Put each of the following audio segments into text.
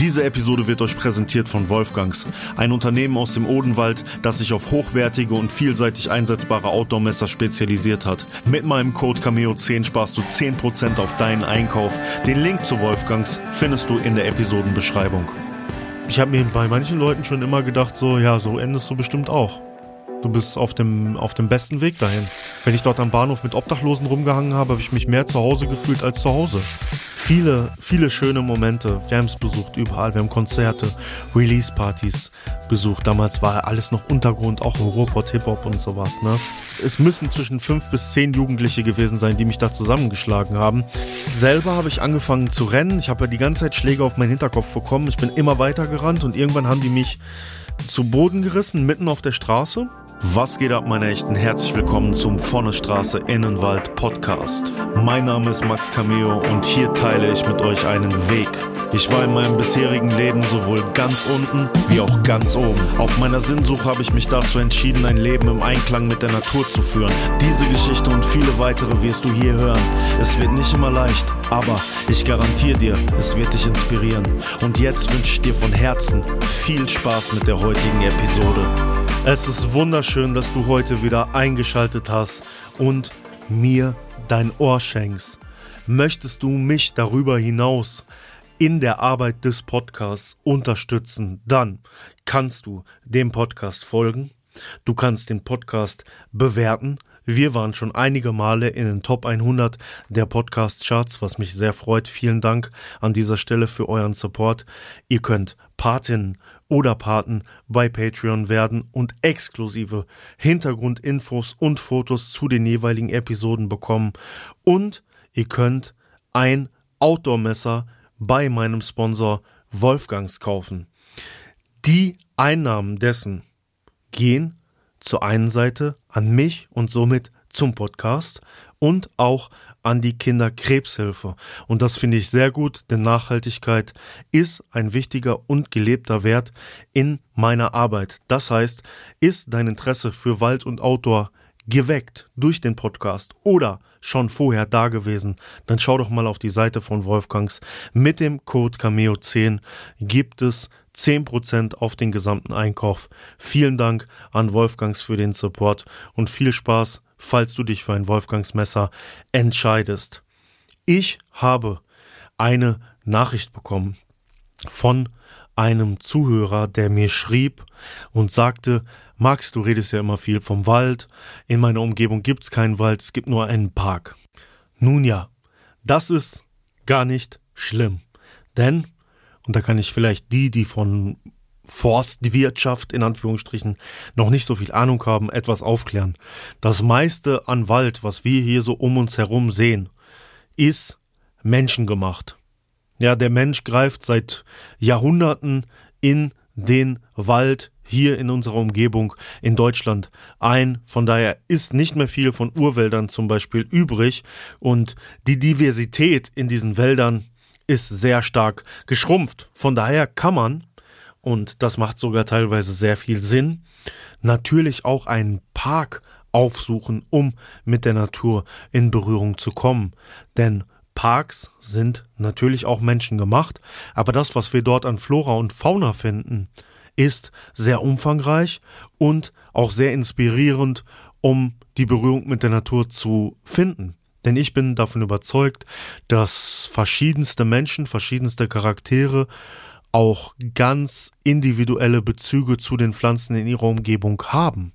Diese Episode wird euch präsentiert von Wolfgangs, ein Unternehmen aus dem Odenwald, das sich auf hochwertige und vielseitig einsetzbare Outdoor-Messer spezialisiert hat. Mit meinem Code Cameo10 sparst du 10% auf deinen Einkauf. Den Link zu Wolfgangs findest du in der Episodenbeschreibung. Ich habe mir bei manchen Leuten schon immer gedacht, so, ja, so endest du bestimmt auch. Du bist auf dem, auf dem besten Weg dahin. Wenn ich dort am Bahnhof mit Obdachlosen rumgehangen habe, habe ich mich mehr zu Hause gefühlt als zu Hause viele, viele schöne Momente. Es besucht überall. Wir haben Konzerte, Release-Partys besucht. Damals war alles noch Untergrund, auch im Ruhrpott Hip-Hop und sowas. Ne? Es müssen zwischen fünf bis zehn Jugendliche gewesen sein, die mich da zusammengeschlagen haben. Selber habe ich angefangen zu rennen. Ich habe ja die ganze Zeit Schläge auf meinen Hinterkopf bekommen. Ich bin immer weiter gerannt und irgendwann haben die mich zu Boden gerissen, mitten auf der Straße. Was geht ab, meine Echten? Herzlich willkommen zum Vornestraße Innenwald Podcast. Mein Name ist Max Cameo und hier teile ich mit euch einen Weg. Ich war in meinem bisherigen Leben sowohl ganz unten wie auch ganz oben. Auf meiner Sinnsuche habe ich mich dazu entschieden, ein Leben im Einklang mit der Natur zu führen. Diese Geschichte und viele weitere wirst du hier hören. Es wird nicht immer leicht, aber ich garantiere dir, es wird dich inspirieren. Und jetzt wünsche ich dir von Herzen viel Spaß mit der heutigen Episode. Es ist wunderschön, dass du heute wieder eingeschaltet hast und mir dein Ohr schenkst. Möchtest du mich darüber hinaus in der Arbeit des Podcasts unterstützen, dann kannst du dem Podcast folgen. Du kannst den Podcast bewerten. Wir waren schon einige Male in den Top 100 der Podcast-Charts, was mich sehr freut. Vielen Dank an dieser Stelle für euren Support. Ihr könnt Patinnen oder Paten bei Patreon werden und exklusive Hintergrundinfos und Fotos zu den jeweiligen Episoden bekommen. Und ihr könnt ein Outdoor-Messer bei meinem Sponsor Wolfgangs kaufen. Die Einnahmen dessen gehen zur einen Seite an mich und somit zum Podcast und auch an die Kinderkrebshilfe. Und das finde ich sehr gut, denn Nachhaltigkeit ist ein wichtiger und gelebter Wert in meiner Arbeit. Das heißt, ist dein Interesse für Wald und Outdoor geweckt durch den Podcast oder schon vorher da gewesen, dann schau doch mal auf die Seite von Wolfgangs. Mit dem Code Cameo10 gibt es 10% auf den gesamten Einkauf. Vielen Dank an Wolfgangs für den Support und viel Spaß falls du dich für ein Wolfgangsmesser entscheidest. Ich habe eine Nachricht bekommen von einem Zuhörer, der mir schrieb und sagte, Max, du redest ja immer viel vom Wald, in meiner Umgebung gibt's keinen Wald, es gibt nur einen Park. Nun ja, das ist gar nicht schlimm, denn, und da kann ich vielleicht die, die von Forstwirtschaft in Anführungsstrichen noch nicht so viel Ahnung haben, etwas aufklären. Das meiste an Wald, was wir hier so um uns herum sehen, ist menschengemacht. Ja, der Mensch greift seit Jahrhunderten in den Wald hier in unserer Umgebung in Deutschland ein. Von daher ist nicht mehr viel von Urwäldern zum Beispiel übrig und die Diversität in diesen Wäldern ist sehr stark geschrumpft. Von daher kann man und das macht sogar teilweise sehr viel Sinn, natürlich auch einen Park aufsuchen, um mit der Natur in Berührung zu kommen. Denn Parks sind natürlich auch menschengemacht, aber das, was wir dort an Flora und Fauna finden, ist sehr umfangreich und auch sehr inspirierend, um die Berührung mit der Natur zu finden. Denn ich bin davon überzeugt, dass verschiedenste Menschen, verschiedenste Charaktere auch ganz individuelle Bezüge zu den Pflanzen in ihrer Umgebung haben.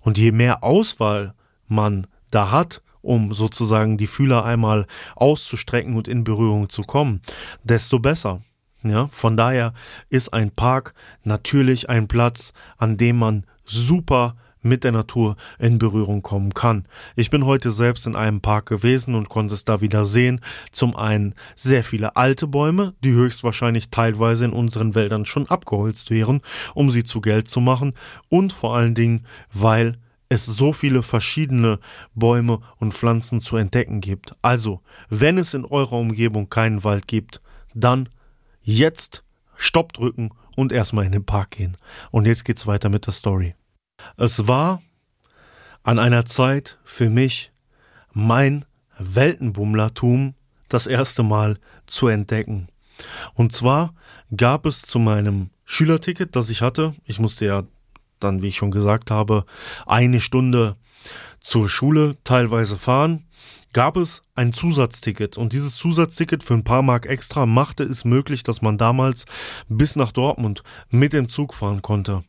Und je mehr Auswahl man da hat, um sozusagen die Fühler einmal auszustrecken und in Berührung zu kommen, desto besser. Ja, von daher ist ein Park natürlich ein Platz, an dem man super mit der Natur in Berührung kommen kann. Ich bin heute selbst in einem Park gewesen und konnte es da wieder sehen. Zum einen sehr viele alte Bäume, die höchstwahrscheinlich teilweise in unseren Wäldern schon abgeholzt wären, um sie zu Geld zu machen und vor allen Dingen, weil es so viele verschiedene Bäume und Pflanzen zu entdecken gibt. Also, wenn es in eurer Umgebung keinen Wald gibt, dann jetzt Stopp drücken und erstmal in den Park gehen. Und jetzt geht's weiter mit der Story. Es war an einer Zeit für mich mein Weltenbummlertum das erste Mal zu entdecken. Und zwar gab es zu meinem Schülerticket, das ich hatte, ich musste ja dann, wie ich schon gesagt habe, eine Stunde zur Schule teilweise fahren, gab es ein Zusatzticket. Und dieses Zusatzticket für ein paar Mark extra machte es möglich, dass man damals bis nach Dortmund mit dem Zug fahren konnte.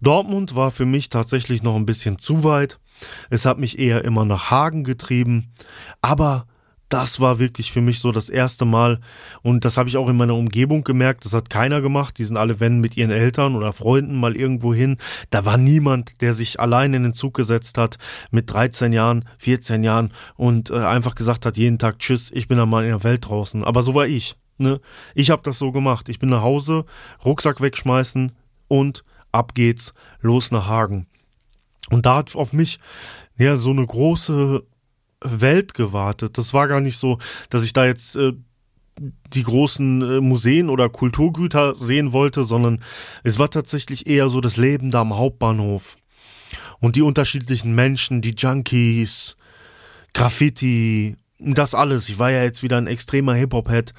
Dortmund war für mich tatsächlich noch ein bisschen zu weit. Es hat mich eher immer nach Hagen getrieben. Aber das war wirklich für mich so das erste Mal und das habe ich auch in meiner Umgebung gemerkt, das hat keiner gemacht, die sind alle wenn mit ihren Eltern oder Freunden mal irgendwo hin, da war niemand, der sich allein in den Zug gesetzt hat mit 13 Jahren, 14 Jahren und äh, einfach gesagt hat jeden Tag tschüss, ich bin mal in der Welt draußen, aber so war ich, ne? Ich habe das so gemacht, ich bin nach Hause, Rucksack wegschmeißen und ab geht's, los nach Hagen. Und da hat auf mich ja so eine große Welt gewartet. Das war gar nicht so, dass ich da jetzt äh, die großen äh, Museen oder Kulturgüter sehen wollte, sondern es war tatsächlich eher so das Leben da am Hauptbahnhof. Und die unterschiedlichen Menschen, die Junkies, Graffiti, das alles. Ich war ja jetzt wieder ein extremer Hip-Hop-Head.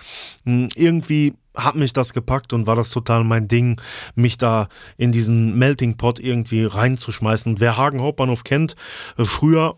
Hm, irgendwie hat mich das gepackt und war das total mein Ding, mich da in diesen Melting Pot irgendwie reinzuschmeißen. Wer Hagen Hauptbahnhof kennt, äh, früher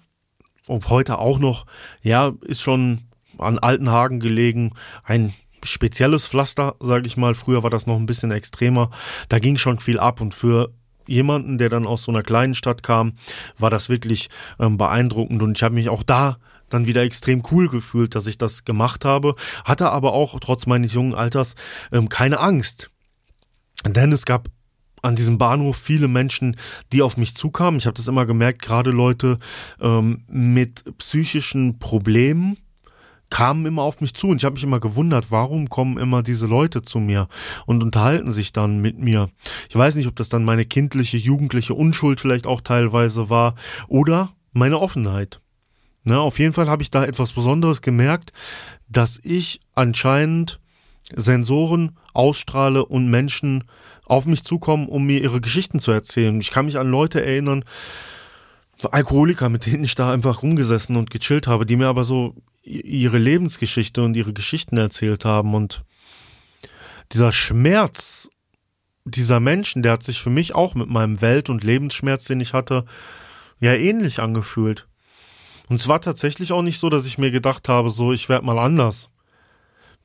und heute auch noch, ja, ist schon an Altenhagen gelegen, ein spezielles Pflaster, sage ich mal. Früher war das noch ein bisschen extremer. Da ging schon viel ab und für jemanden, der dann aus so einer kleinen Stadt kam, war das wirklich ähm, beeindruckend und ich habe mich auch da dann wieder extrem cool gefühlt, dass ich das gemacht habe, hatte aber auch trotz meines jungen Alters ähm, keine Angst. Denn es gab an diesem Bahnhof viele Menschen, die auf mich zukamen. Ich habe das immer gemerkt, gerade Leute ähm, mit psychischen Problemen kamen immer auf mich zu und ich habe mich immer gewundert, warum kommen immer diese Leute zu mir und unterhalten sich dann mit mir. Ich weiß nicht, ob das dann meine kindliche, jugendliche Unschuld vielleicht auch teilweise war oder meine Offenheit. Ne, auf jeden Fall habe ich da etwas Besonderes gemerkt, dass ich anscheinend Sensoren ausstrahle und Menschen auf mich zukommen, um mir ihre Geschichten zu erzählen. Ich kann mich an Leute erinnern, Alkoholiker, mit denen ich da einfach rumgesessen und gechillt habe, die mir aber so ihre Lebensgeschichte und ihre Geschichten erzählt haben und dieser Schmerz dieser Menschen, der hat sich für mich auch mit meinem Welt- und Lebensschmerz, den ich hatte, ja ähnlich angefühlt. Und es war tatsächlich auch nicht so, dass ich mir gedacht habe, so, ich werde mal anders.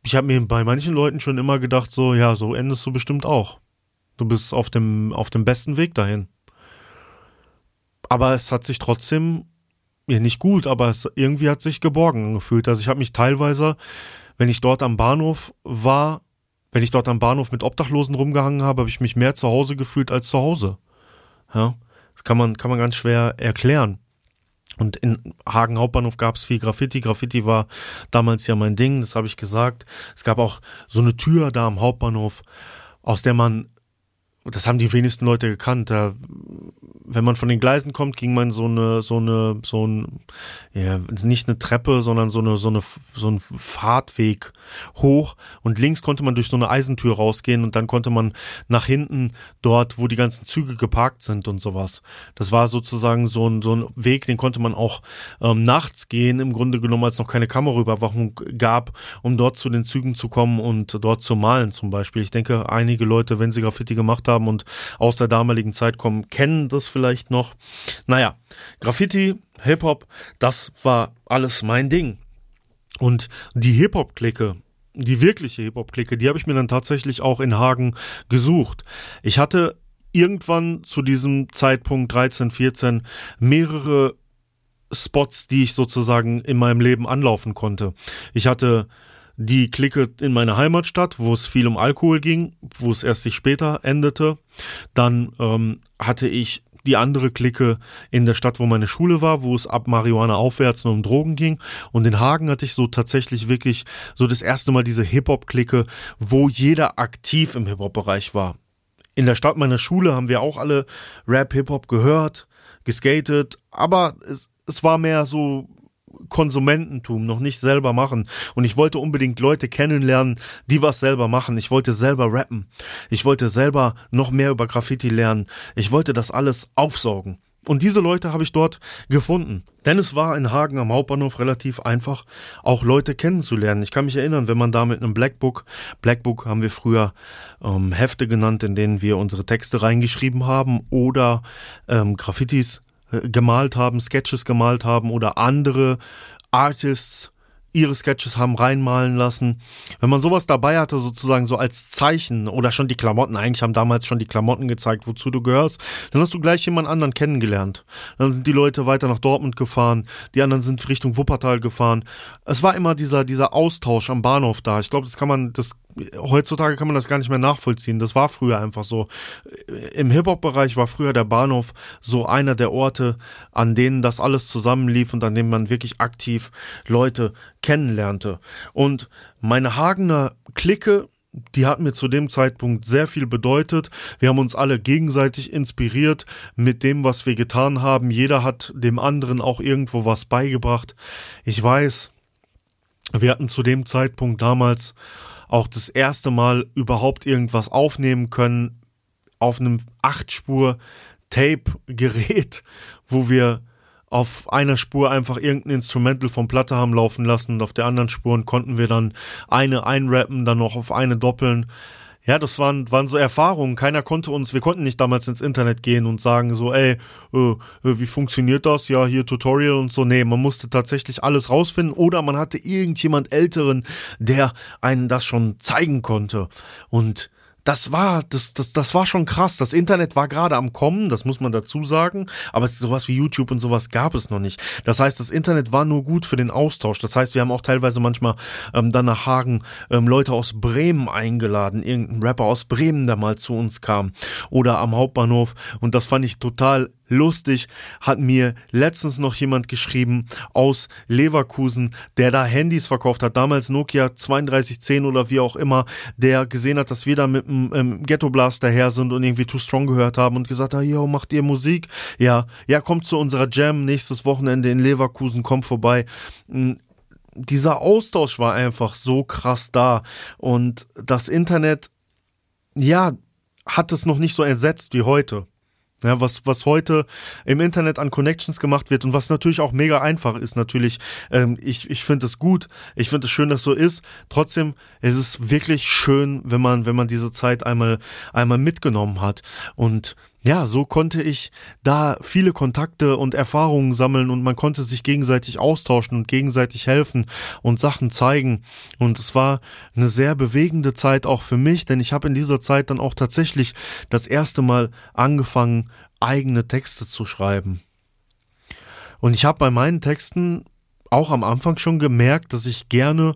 Ich habe mir bei manchen Leuten schon immer gedacht, so, ja, so endest du bestimmt auch. Du bist auf dem, auf dem besten Weg dahin. Aber es hat sich trotzdem, ja nicht gut, aber es irgendwie hat sich geborgen angefühlt. Also ich habe mich teilweise, wenn ich dort am Bahnhof war, wenn ich dort am Bahnhof mit Obdachlosen rumgehangen habe, habe ich mich mehr zu Hause gefühlt als zu Hause. Ja, das kann man, kann man ganz schwer erklären. Und in Hagen Hauptbahnhof gab es viel Graffiti. Graffiti war damals ja mein Ding, das habe ich gesagt. Es gab auch so eine Tür da am Hauptbahnhof, aus der man das haben die wenigsten Leute gekannt. Da, wenn man von den Gleisen kommt, ging man so eine, so eine, so ein, ja, nicht eine Treppe, sondern so eine, so eine, so ein Fahrtweg hoch und links konnte man durch so eine Eisentür rausgehen und dann konnte man nach hinten dort, wo die ganzen Züge geparkt sind und sowas. Das war sozusagen so ein, so ein Weg, den konnte man auch ähm, nachts gehen, im Grunde genommen, als noch keine Kameraüberwachung gab, um dort zu den Zügen zu kommen und dort zu malen zum Beispiel. Ich denke, einige Leute, wenn sie Graffiti gemacht haben und aus der damaligen Zeit kommen, kennen das vielleicht noch. Naja, Graffiti, Hip-Hop, das war alles mein Ding. Und die Hip-Hop-Clique, die wirkliche Hip-Hop-Clique, die habe ich mir dann tatsächlich auch in Hagen gesucht. Ich hatte irgendwann zu diesem Zeitpunkt 13, 14 mehrere Spots, die ich sozusagen in meinem Leben anlaufen konnte. Ich hatte die Clique in meiner Heimatstadt, wo es viel um Alkohol ging, wo es erst sich später endete. Dann ähm, hatte ich die andere Clique in der Stadt, wo meine Schule war, wo es ab Marihuana aufwärts nur um Drogen ging. Und in Hagen hatte ich so tatsächlich wirklich so das erste Mal diese Hip-Hop-Clique, wo jeder aktiv im Hip-Hop-Bereich war. In der Stadt meiner Schule haben wir auch alle Rap, Hip-Hop gehört, geskatet, aber es, es war mehr so Konsumententum, noch nicht selber machen. Und ich wollte unbedingt Leute kennenlernen, die was selber machen. Ich wollte selber rappen. Ich wollte selber noch mehr über Graffiti lernen. Ich wollte das alles aufsaugen. Und diese Leute habe ich dort gefunden. Denn es war in Hagen am Hauptbahnhof relativ einfach, auch Leute kennenzulernen. Ich kann mich erinnern, wenn man da mit einem Blackbook, Blackbook haben wir früher ähm, Hefte genannt, in denen wir unsere Texte reingeschrieben haben oder ähm, Graffitis gemalt haben, Sketches gemalt haben oder andere Artists ihre Sketches haben reinmalen lassen. Wenn man sowas dabei hatte, sozusagen so als Zeichen oder schon die Klamotten, eigentlich haben damals schon die Klamotten gezeigt, wozu du gehörst, dann hast du gleich jemand anderen kennengelernt. Dann sind die Leute weiter nach Dortmund gefahren, die anderen sind Richtung Wuppertal gefahren. Es war immer dieser, dieser Austausch am Bahnhof da. Ich glaube, das kann man, das heutzutage kann man das gar nicht mehr nachvollziehen. Das war früher einfach so. Im Hip-Hop-Bereich war früher der Bahnhof so einer der Orte, an denen das alles zusammenlief und an dem man wirklich aktiv Leute kennenlernte. Und meine Hagener Clique, die hat mir zu dem Zeitpunkt sehr viel bedeutet. Wir haben uns alle gegenseitig inspiriert mit dem, was wir getan haben. Jeder hat dem anderen auch irgendwo was beigebracht. Ich weiß, wir hatten zu dem Zeitpunkt damals auch das erste Mal überhaupt irgendwas aufnehmen können auf einem Achtspur-Tape-Gerät, wo wir auf einer Spur einfach irgendein Instrumental vom Platte haben laufen lassen und auf der anderen Spuren konnten wir dann eine einrappen, dann noch auf eine doppeln ja, das waren, waren so Erfahrungen. Keiner konnte uns, wir konnten nicht damals ins Internet gehen und sagen so, ey, äh, äh, wie funktioniert das? Ja, hier Tutorial und so. Nee, man musste tatsächlich alles rausfinden oder man hatte irgendjemand Älteren, der einen das schon zeigen konnte. Und das war, das, das, das war schon krass. Das Internet war gerade am Kommen, das muss man dazu sagen, aber sowas wie YouTube und sowas gab es noch nicht. Das heißt, das Internet war nur gut für den Austausch. Das heißt, wir haben auch teilweise manchmal ähm, dann nach Hagen ähm, Leute aus Bremen eingeladen, irgendein Rapper aus Bremen, der mal zu uns kam oder am Hauptbahnhof und das fand ich total lustig, hat mir letztens noch jemand geschrieben aus Leverkusen, der da Handys verkauft hat, damals Nokia 3210 oder wie auch immer, der gesehen hat, dass wir da mit dem ähm, Ghetto Blast daher sind und irgendwie Too Strong gehört haben und gesagt hat, yo, macht ihr Musik? Ja, ja, kommt zu unserer Jam nächstes Wochenende in Leverkusen, kommt vorbei hm, dieser Austausch war einfach so krass da und das Internet, ja, hat es noch nicht so ersetzt wie heute. Ja, was, was heute im Internet an Connections gemacht wird und was natürlich auch mega einfach ist, natürlich. Ähm, ich ich finde es gut. Ich finde es schön, dass so ist. Trotzdem ist es wirklich schön, wenn man, wenn man diese Zeit einmal, einmal mitgenommen hat. Und ja, so konnte ich da viele Kontakte und Erfahrungen sammeln und man konnte sich gegenseitig austauschen und gegenseitig helfen und Sachen zeigen. Und es war eine sehr bewegende Zeit auch für mich, denn ich habe in dieser Zeit dann auch tatsächlich das erste Mal angefangen, eigene Texte zu schreiben. Und ich habe bei meinen Texten auch am Anfang schon gemerkt, dass ich gerne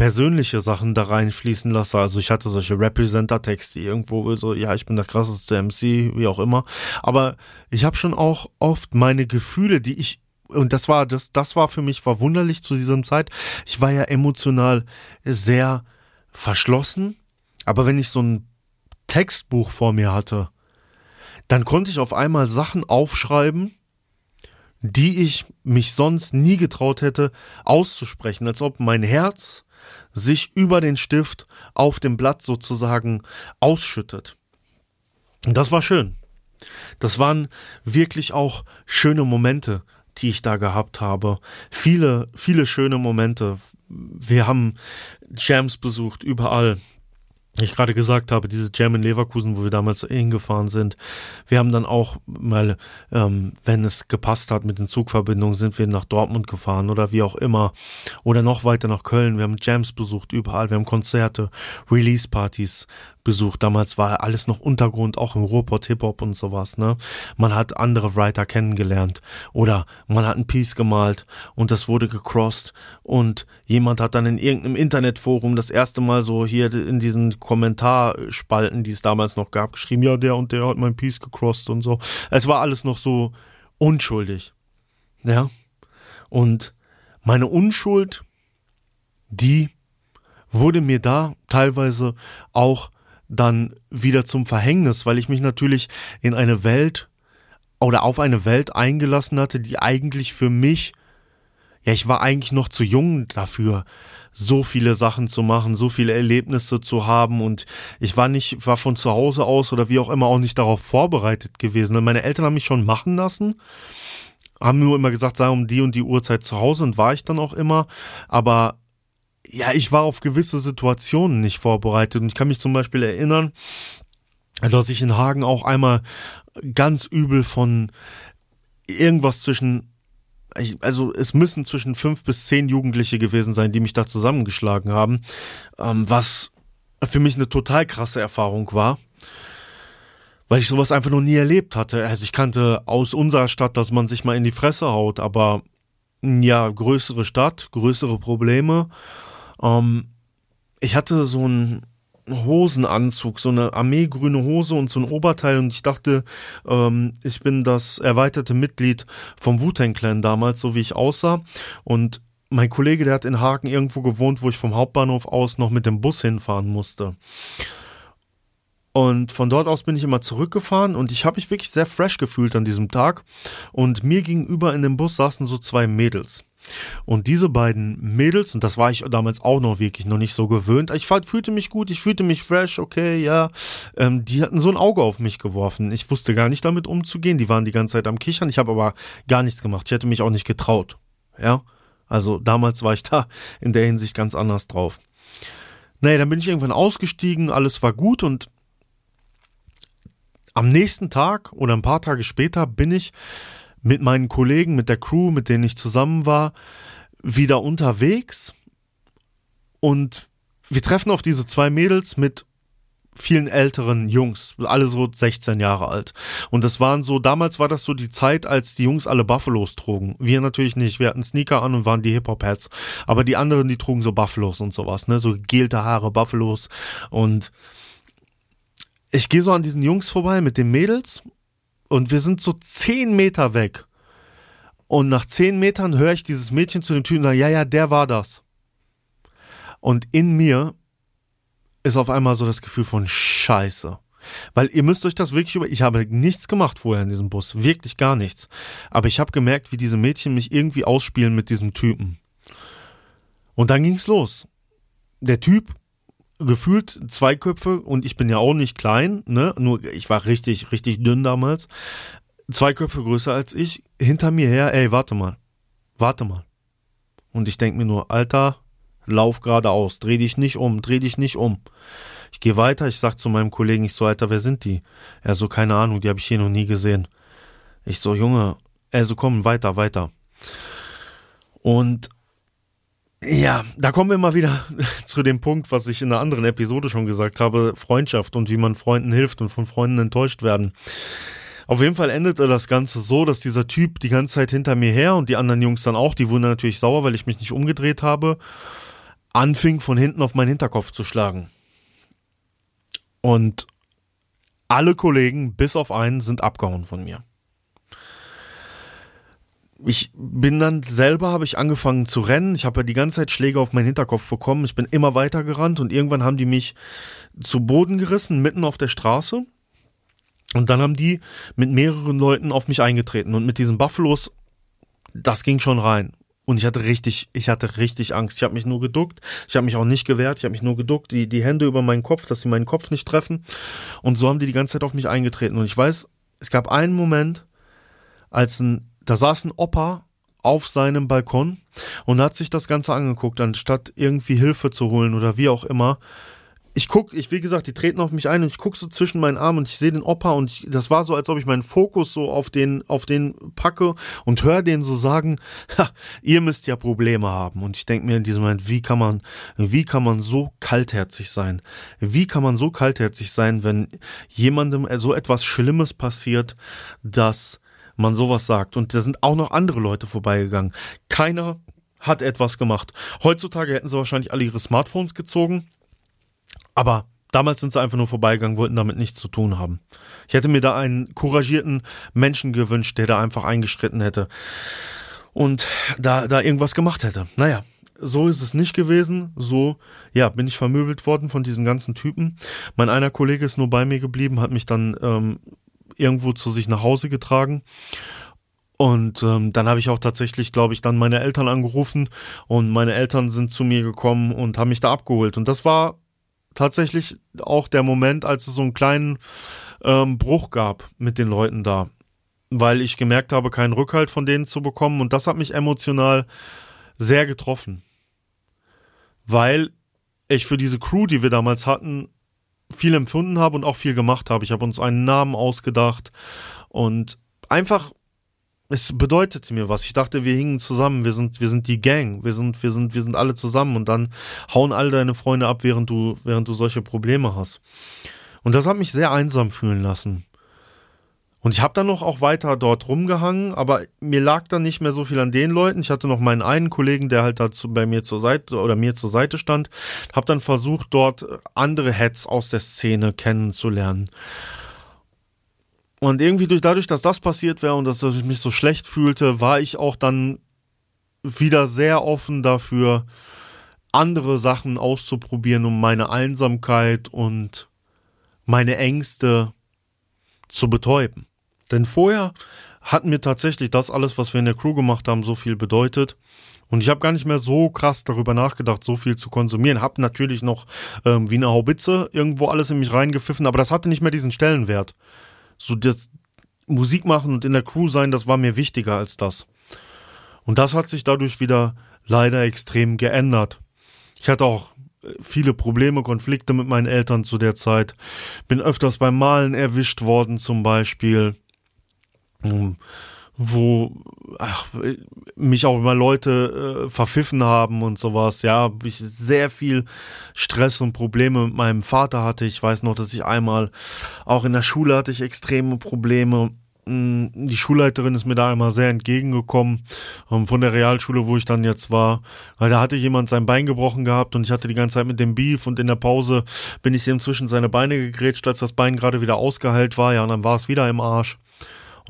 persönliche Sachen da reinfließen lasse. Also ich hatte solche Representer-Texte irgendwo so, ja, ich bin der krasseste MC, wie auch immer. Aber ich habe schon auch oft meine Gefühle, die ich und das war das das war für mich verwunderlich zu dieser Zeit. Ich war ja emotional sehr verschlossen, aber wenn ich so ein Textbuch vor mir hatte, dann konnte ich auf einmal Sachen aufschreiben, die ich mich sonst nie getraut hätte auszusprechen, als ob mein Herz sich über den Stift auf dem Blatt sozusagen ausschüttet. Und das war schön. Das waren wirklich auch schöne Momente, die ich da gehabt habe. Viele, viele schöne Momente. Wir haben Jams besucht, überall ich gerade gesagt habe, diese Jam in Leverkusen, wo wir damals hingefahren sind. Wir haben dann auch mal, ähm, wenn es gepasst hat mit den Zugverbindungen, sind wir nach Dortmund gefahren oder wie auch immer. Oder noch weiter nach Köln. Wir haben Jams besucht, überall. Wir haben Konzerte, Release-Partys besucht. Damals war alles noch Untergrund, auch im Ruhrpott Hip-Hop und sowas, ne? Man hat andere Writer kennengelernt oder man hat ein Piece gemalt und das wurde gecrossed und jemand hat dann in irgendeinem Internetforum das erste Mal so hier in diesen Kommentarspalten, die es damals noch gab, geschrieben, ja, der und der hat mein Piece gecrossed und so. Es war alles noch so unschuldig. Ja? Und meine Unschuld, die wurde mir da teilweise auch dann wieder zum Verhängnis, weil ich mich natürlich in eine Welt oder auf eine Welt eingelassen hatte, die eigentlich für mich ja, ich war eigentlich noch zu jung dafür, so viele Sachen zu machen, so viele Erlebnisse zu haben und ich war nicht, war von zu Hause aus oder wie auch immer auch nicht darauf vorbereitet gewesen. Meine Eltern haben mich schon machen lassen, haben nur immer gesagt, sei um die und die Uhrzeit zu Hause und war ich dann auch immer, aber ja, ich war auf gewisse Situationen nicht vorbereitet und ich kann mich zum Beispiel erinnern, dass ich in Hagen auch einmal ganz übel von irgendwas zwischen also es müssen zwischen fünf bis zehn Jugendliche gewesen sein, die mich da zusammengeschlagen haben, ähm, was für mich eine total krasse Erfahrung war, weil ich sowas einfach noch nie erlebt hatte. Also ich kannte aus unserer Stadt, dass man sich mal in die Fresse haut, aber ja, größere Stadt, größere Probleme. Ähm, ich hatte so ein Hosenanzug, so eine armeegrüne Hose und so ein Oberteil und ich dachte, ähm, ich bin das erweiterte Mitglied vom Wu-Tang Clan damals, so wie ich aussah und mein Kollege, der hat in Hagen irgendwo gewohnt, wo ich vom Hauptbahnhof aus noch mit dem Bus hinfahren musste. Und von dort aus bin ich immer zurückgefahren und ich habe mich wirklich sehr fresh gefühlt an diesem Tag. Und mir gegenüber in dem Bus saßen so zwei Mädels. Und diese beiden Mädels, und das war ich damals auch noch wirklich noch nicht so gewöhnt, ich fühlte mich gut, ich fühlte mich fresh, okay, ja, ähm, die hatten so ein Auge auf mich geworfen. Ich wusste gar nicht damit umzugehen, die waren die ganze Zeit am Kichern, ich habe aber gar nichts gemacht, ich hätte mich auch nicht getraut, ja. Also damals war ich da in der Hinsicht ganz anders drauf. Naja, dann bin ich irgendwann ausgestiegen, alles war gut und am nächsten Tag oder ein paar Tage später bin ich mit meinen Kollegen, mit der Crew, mit denen ich zusammen war, wieder unterwegs und wir treffen auf diese zwei Mädels mit vielen älteren Jungs, alle so 16 Jahre alt. Und das waren so, damals war das so die Zeit, als die Jungs alle Buffalos trugen. Wir natürlich nicht, wir hatten Sneaker an und waren die Hip-Hop-Hats. Aber die anderen, die trugen so Buffalos und sowas, ne, so gelte Haare, Buffalos. Und ich gehe so an diesen Jungs vorbei mit den Mädels und wir sind so zehn Meter weg. Und nach zehn Metern höre ich dieses Mädchen zu dem Typen sagen, ja, ja, der war das. Und in mir ist auf einmal so das Gefühl von Scheiße. Weil ihr müsst euch das wirklich über. Ich habe nichts gemacht vorher in diesem Bus. Wirklich gar nichts. Aber ich habe gemerkt, wie diese Mädchen mich irgendwie ausspielen mit diesem Typen. Und dann ging's los. Der Typ gefühlt zwei Köpfe und ich bin ja auch nicht klein, ne? Nur ich war richtig, richtig dünn damals. Zwei Köpfe größer als ich, hinter mir her, ey, warte mal. Warte mal. Und ich denk mir nur, Alter, lauf geradeaus, dreh dich nicht um, dreh dich nicht um. Ich gehe weiter, ich sag zu meinem Kollegen, ich so, Alter, wer sind die? Er so, keine Ahnung, die habe ich hier noch nie gesehen. Ich so, Junge, er so, komm, weiter, weiter. Und ja, da kommen wir mal wieder zu dem Punkt, was ich in einer anderen Episode schon gesagt habe, Freundschaft und wie man Freunden hilft und von Freunden enttäuscht werden. Auf jeden Fall endete das Ganze so, dass dieser Typ die ganze Zeit hinter mir her und die anderen Jungs dann auch, die wurden natürlich sauer, weil ich mich nicht umgedreht habe, anfing von hinten auf meinen Hinterkopf zu schlagen. Und alle Kollegen, bis auf einen, sind abgehauen von mir ich bin dann selber, habe ich angefangen zu rennen. Ich habe ja die ganze Zeit Schläge auf meinen Hinterkopf bekommen. Ich bin immer weiter gerannt und irgendwann haben die mich zu Boden gerissen, mitten auf der Straße. Und dann haben die mit mehreren Leuten auf mich eingetreten. Und mit diesen Buffalos, das ging schon rein. Und ich hatte richtig, ich hatte richtig Angst. Ich habe mich nur geduckt. Ich habe mich auch nicht gewehrt. Ich habe mich nur geduckt, die, die Hände über meinen Kopf, dass sie meinen Kopf nicht treffen. Und so haben die die ganze Zeit auf mich eingetreten. Und ich weiß, es gab einen Moment, als ein da saß ein Opa auf seinem Balkon und hat sich das Ganze angeguckt, anstatt irgendwie Hilfe zu holen oder wie auch immer. Ich guck, ich, wie gesagt, die treten auf mich ein und ich guck so zwischen meinen Armen und ich sehe den Opa und ich, das war so, als ob ich meinen Fokus so auf den, auf den packe und höre den so sagen, ha, ihr müsst ja Probleme haben. Und ich denke mir in diesem Moment, wie kann man, wie kann man so kaltherzig sein? Wie kann man so kaltherzig sein, wenn jemandem so etwas Schlimmes passiert, dass man sowas sagt. Und da sind auch noch andere Leute vorbeigegangen. Keiner hat etwas gemacht. Heutzutage hätten sie wahrscheinlich alle ihre Smartphones gezogen. Aber damals sind sie einfach nur vorbeigegangen, wollten damit nichts zu tun haben. Ich hätte mir da einen couragierten Menschen gewünscht, der da einfach eingeschritten hätte und da, da irgendwas gemacht hätte. Naja, so ist es nicht gewesen. So, ja, bin ich vermöbelt worden von diesen ganzen Typen. Mein einer Kollege ist nur bei mir geblieben, hat mich dann ähm, irgendwo zu sich nach Hause getragen. Und ähm, dann habe ich auch tatsächlich, glaube ich, dann meine Eltern angerufen und meine Eltern sind zu mir gekommen und haben mich da abgeholt. Und das war tatsächlich auch der Moment, als es so einen kleinen ähm, Bruch gab mit den Leuten da, weil ich gemerkt habe, keinen Rückhalt von denen zu bekommen. Und das hat mich emotional sehr getroffen, weil ich für diese Crew, die wir damals hatten, viel empfunden habe und auch viel gemacht habe. Ich habe uns einen Namen ausgedacht und einfach es bedeutete mir was. Ich dachte, wir hingen zusammen, wir sind, wir sind die Gang, wir sind, wir sind, wir sind alle zusammen und dann hauen all deine Freunde ab, während du, während du solche Probleme hast. Und das hat mich sehr einsam fühlen lassen. Und ich habe dann noch auch weiter dort rumgehangen, aber mir lag dann nicht mehr so viel an den Leuten. Ich hatte noch meinen einen Kollegen, der halt dazu bei mir zur Seite oder mir zur Seite stand, habe dann versucht, dort andere Heads aus der Szene kennenzulernen. Und irgendwie durch, dadurch, dass das passiert wäre und dass ich mich so schlecht fühlte, war ich auch dann wieder sehr offen dafür, andere Sachen auszuprobieren, um meine Einsamkeit und meine Ängste zu betäuben. Denn vorher hat mir tatsächlich das alles, was wir in der Crew gemacht haben, so viel bedeutet. Und ich habe gar nicht mehr so krass darüber nachgedacht, so viel zu konsumieren. Hab natürlich noch ähm, wie eine Haubitze irgendwo alles in mich reingepfiffen, aber das hatte nicht mehr diesen Stellenwert so das Musik machen und in der Crew sein, das war mir wichtiger als das. Und das hat sich dadurch wieder leider extrem geändert. Ich hatte auch äh, viele Probleme, Konflikte mit meinen Eltern zu der Zeit. Bin öfters beim Malen erwischt worden zum Beispiel. Hm wo ach, mich auch immer Leute äh, verpfiffen haben und sowas. Ja, ich sehr viel Stress und Probleme mit meinem Vater hatte. Ich weiß noch, dass ich einmal auch in der Schule hatte ich extreme Probleme. Hm, die Schulleiterin ist mir da einmal sehr entgegengekommen ähm, von der Realschule, wo ich dann jetzt war, weil da hatte jemand sein Bein gebrochen gehabt und ich hatte die ganze Zeit mit dem Beef und in der Pause bin ich ihm zwischen seine Beine gegrätscht, als das Bein gerade wieder ausgeheilt war, ja, und dann war es wieder im Arsch.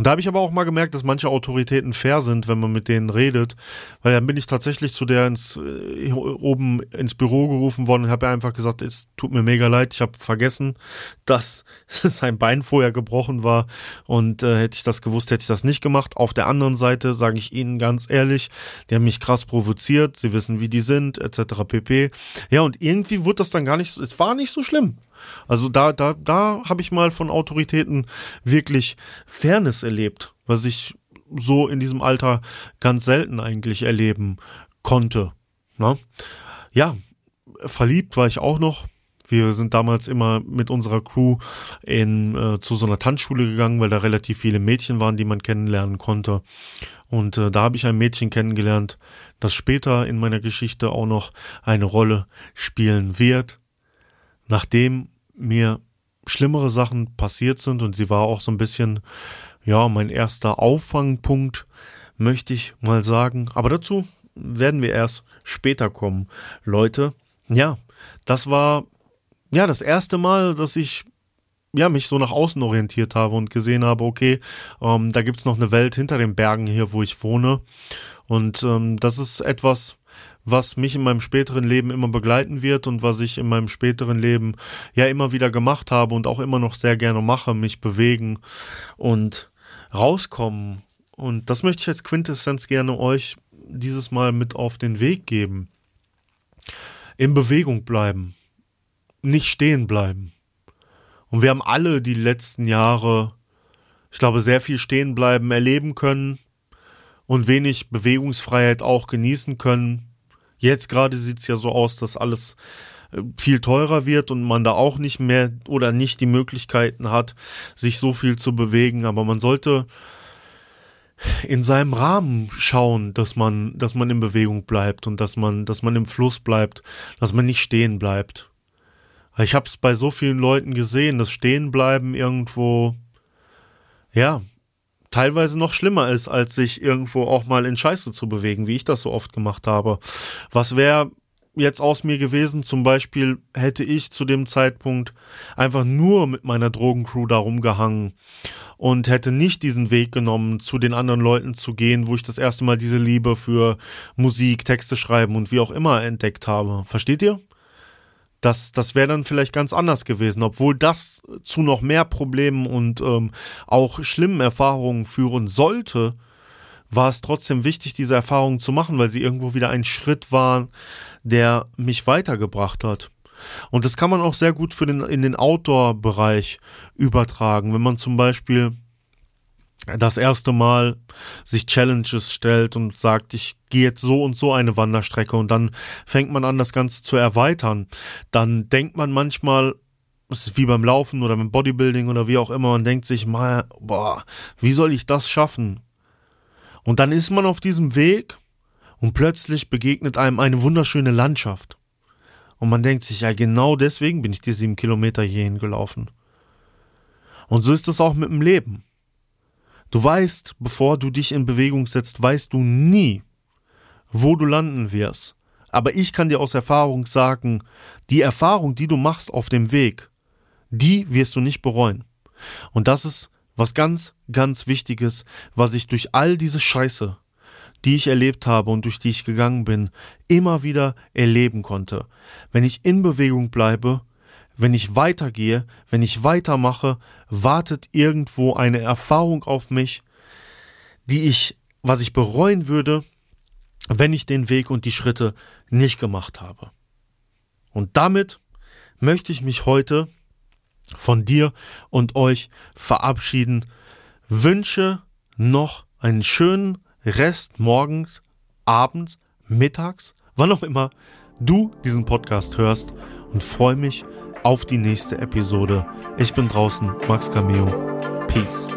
Und da habe ich aber auch mal gemerkt, dass manche Autoritäten fair sind, wenn man mit denen redet. Weil dann bin ich tatsächlich zu der ins, äh, oben ins Büro gerufen worden und habe einfach gesagt, es tut mir mega leid, ich habe vergessen, dass sein Bein vorher gebrochen war. Und äh, hätte ich das gewusst, hätte ich das nicht gemacht. Auf der anderen Seite sage ich Ihnen ganz ehrlich, die haben mich krass provoziert, sie wissen, wie die sind, etc. pp. Ja, und irgendwie wurde das dann gar nicht, es war nicht so schlimm. Also da, da, da habe ich mal von Autoritäten wirklich Fairness erlebt, was ich so in diesem Alter ganz selten eigentlich erleben konnte. Ne? Ja, verliebt war ich auch noch. Wir sind damals immer mit unserer Crew in, äh, zu so einer Tanzschule gegangen, weil da relativ viele Mädchen waren, die man kennenlernen konnte. Und äh, da habe ich ein Mädchen kennengelernt, das später in meiner Geschichte auch noch eine Rolle spielen wird nachdem mir schlimmere Sachen passiert sind und sie war auch so ein bisschen, ja, mein erster Auffangpunkt, möchte ich mal sagen. Aber dazu werden wir erst später kommen, Leute. Ja, das war ja das erste Mal, dass ich ja, mich so nach außen orientiert habe und gesehen habe, okay, ähm, da gibt's noch eine Welt hinter den Bergen hier, wo ich wohne. Und ähm, das ist etwas, was mich in meinem späteren Leben immer begleiten wird und was ich in meinem späteren Leben ja immer wieder gemacht habe und auch immer noch sehr gerne mache, mich bewegen und rauskommen. Und das möchte ich als Quintessenz gerne euch dieses Mal mit auf den Weg geben. In Bewegung bleiben, nicht stehen bleiben. Und wir haben alle die letzten Jahre, ich glaube, sehr viel stehen bleiben erleben können und wenig Bewegungsfreiheit auch genießen können. Jetzt gerade sieht's ja so aus, dass alles äh, viel teurer wird und man da auch nicht mehr oder nicht die Möglichkeiten hat, sich so viel zu bewegen. Aber man sollte in seinem Rahmen schauen, dass man, dass man in Bewegung bleibt und dass man, dass man im Fluss bleibt, dass man nicht stehen bleibt. Ich habe es bei so vielen Leuten gesehen, dass Stehenbleiben irgendwo, ja, teilweise noch schlimmer ist, als sich irgendwo auch mal in Scheiße zu bewegen, wie ich das so oft gemacht habe. Was wäre jetzt aus mir gewesen? Zum Beispiel hätte ich zu dem Zeitpunkt einfach nur mit meiner Drogencrew da rumgehangen und hätte nicht diesen Weg genommen, zu den anderen Leuten zu gehen, wo ich das erste Mal diese Liebe für Musik, Texte schreiben und wie auch immer entdeckt habe. Versteht ihr? Das, das wäre dann vielleicht ganz anders gewesen, obwohl das zu noch mehr Problemen und ähm, auch schlimmen Erfahrungen führen sollte, war es trotzdem wichtig, diese Erfahrungen zu machen, weil sie irgendwo wieder ein Schritt waren, der mich weitergebracht hat. Und das kann man auch sehr gut für den, in den Outdoor-Bereich übertragen. Wenn man zum Beispiel das erste Mal sich Challenges stellt und sagt, ich gehe jetzt so und so eine Wanderstrecke und dann fängt man an, das Ganze zu erweitern, dann denkt man manchmal, es ist wie beim Laufen oder beim Bodybuilding oder wie auch immer, man denkt sich mal, boah, wie soll ich das schaffen? Und dann ist man auf diesem Weg und plötzlich begegnet einem eine wunderschöne Landschaft. Und man denkt sich, ja, genau deswegen bin ich die sieben Kilometer hierhin gelaufen. Und so ist es auch mit dem Leben. Du weißt, bevor du dich in Bewegung setzt, weißt du nie, wo du landen wirst. Aber ich kann dir aus Erfahrung sagen, die Erfahrung, die du machst auf dem Weg, die wirst du nicht bereuen. Und das ist was ganz, ganz Wichtiges, was ich durch all diese Scheiße, die ich erlebt habe und durch die ich gegangen bin, immer wieder erleben konnte. Wenn ich in Bewegung bleibe, wenn ich weitergehe, wenn ich weitermache, wartet irgendwo eine Erfahrung auf mich, die ich, was ich bereuen würde, wenn ich den Weg und die Schritte nicht gemacht habe. Und damit möchte ich mich heute von dir und euch verabschieden. Wünsche noch einen schönen Rest morgens, abends, mittags, wann auch immer du diesen Podcast hörst und freue mich auf die nächste Episode. Ich bin draußen, Max Cameo. Peace.